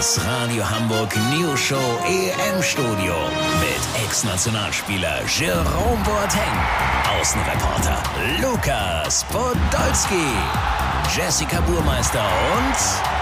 Das Radio Hamburg News Show EM Studio mit Ex-Nationalspieler Jerome Boateng, Außenreporter Lukas Podolski, Jessica Burmeister und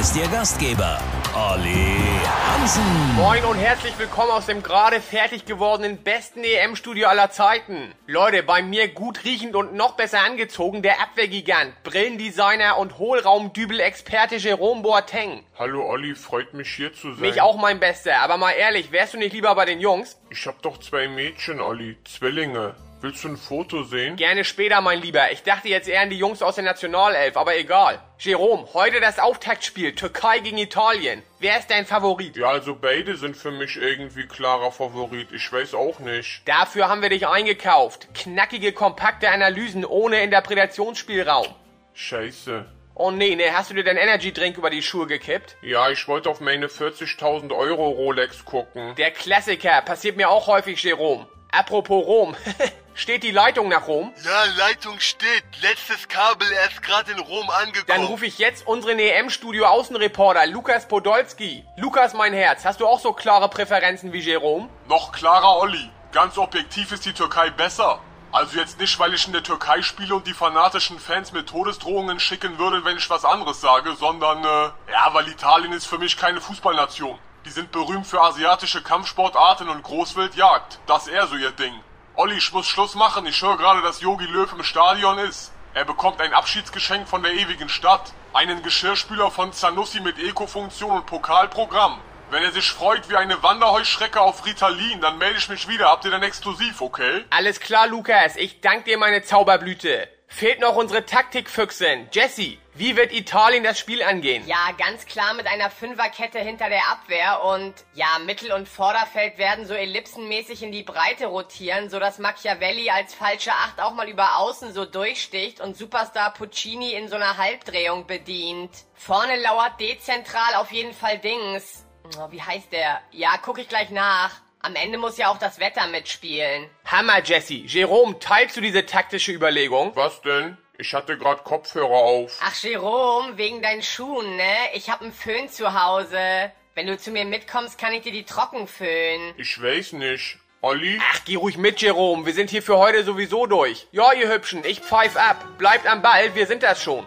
ist Ihr Gastgeber Olli Hansen. Moin und herzlich willkommen aus dem gerade fertig gewordenen besten EM-Studio aller Zeiten. Leute, bei mir gut riechend und noch besser angezogen der Abwehrgigant, Brillendesigner und Hohlraumdübel-Experte Jerome Boateng. Hallo Olli, freut mich hier zu sein. Mich auch mein Bester, aber mal ehrlich, wärst du nicht lieber bei den Jungs? Ich hab doch zwei Mädchen, Olli, Zwillinge. Willst du ein Foto sehen? Gerne später, mein Lieber. Ich dachte jetzt eher an die Jungs aus der Nationalelf, aber egal. Jerome, heute das Auftaktspiel Türkei gegen Italien. Wer ist dein Favorit? Ja, also beide sind für mich irgendwie klarer Favorit. Ich weiß auch nicht. Dafür haben wir dich eingekauft. Knackige, kompakte Analysen ohne Interpretationsspielraum. Scheiße. Oh nee, nee, hast du dir deinen Energy Drink über die Schuhe gekippt? Ja, ich wollte auf meine 40.000 Euro Rolex gucken. Der Klassiker, passiert mir auch häufig, Jerome. Apropos Rom. Steht die Leitung nach Rom? Ja, Leitung steht. Letztes Kabel erst gerade in Rom angekommen. Dann rufe ich jetzt unseren EM-Studio-Außenreporter Lukas Podolski. Lukas, mein Herz, hast du auch so klare Präferenzen wie Jerome? Noch klarer, Olli. Ganz objektiv ist die Türkei besser. Also jetzt nicht, weil ich in der Türkei spiele und die fanatischen Fans mit Todesdrohungen schicken würde, wenn ich was anderes sage, sondern, äh, ja, weil Italien ist für mich keine Fußballnation. Die sind berühmt für asiatische Kampfsportarten und Großwildjagd. Das ist eher so ihr Ding. Olli, ich muss Schluss machen. Ich höre gerade, dass Yogi Löw im Stadion ist. Er bekommt ein Abschiedsgeschenk von der ewigen Stadt. Einen Geschirrspüler von Zanussi mit Eco-Funktion und Pokalprogramm. Wenn er sich freut wie eine Wanderheuschrecke auf Ritalin, dann melde ich mich wieder. Habt ihr dann exklusiv, okay? Alles klar, Lukas. Ich danke dir, meine Zauberblüte. Fehlt noch unsere Taktikfüchsin. Jessie, wie wird Italien das Spiel angehen? Ja, ganz klar mit einer Fünferkette hinter der Abwehr und ja, Mittel- und Vorderfeld werden so ellipsenmäßig in die Breite rotieren, sodass Machiavelli als falsche Acht auch mal über außen so durchsticht und Superstar Puccini in so einer Halbdrehung bedient. Vorne lauert dezentral auf jeden Fall Dings. Oh, wie heißt der? Ja, guck ich gleich nach. Am Ende muss ja auch das Wetter mitspielen. Hammer, Jesse. Jerome, teilst du diese taktische Überlegung? Was denn? Ich hatte grad Kopfhörer auf. Ach, Jerome, wegen deinen Schuhen, ne? Ich hab einen Föhn zu Hause. Wenn du zu mir mitkommst, kann ich dir die trocken föhnen. Ich weiß nicht. Olli? Ach, geh ruhig mit, Jerome. Wir sind hier für heute sowieso durch. Ja, ihr Hübschen, ich pfeif ab. Bleibt am Ball, wir sind das schon.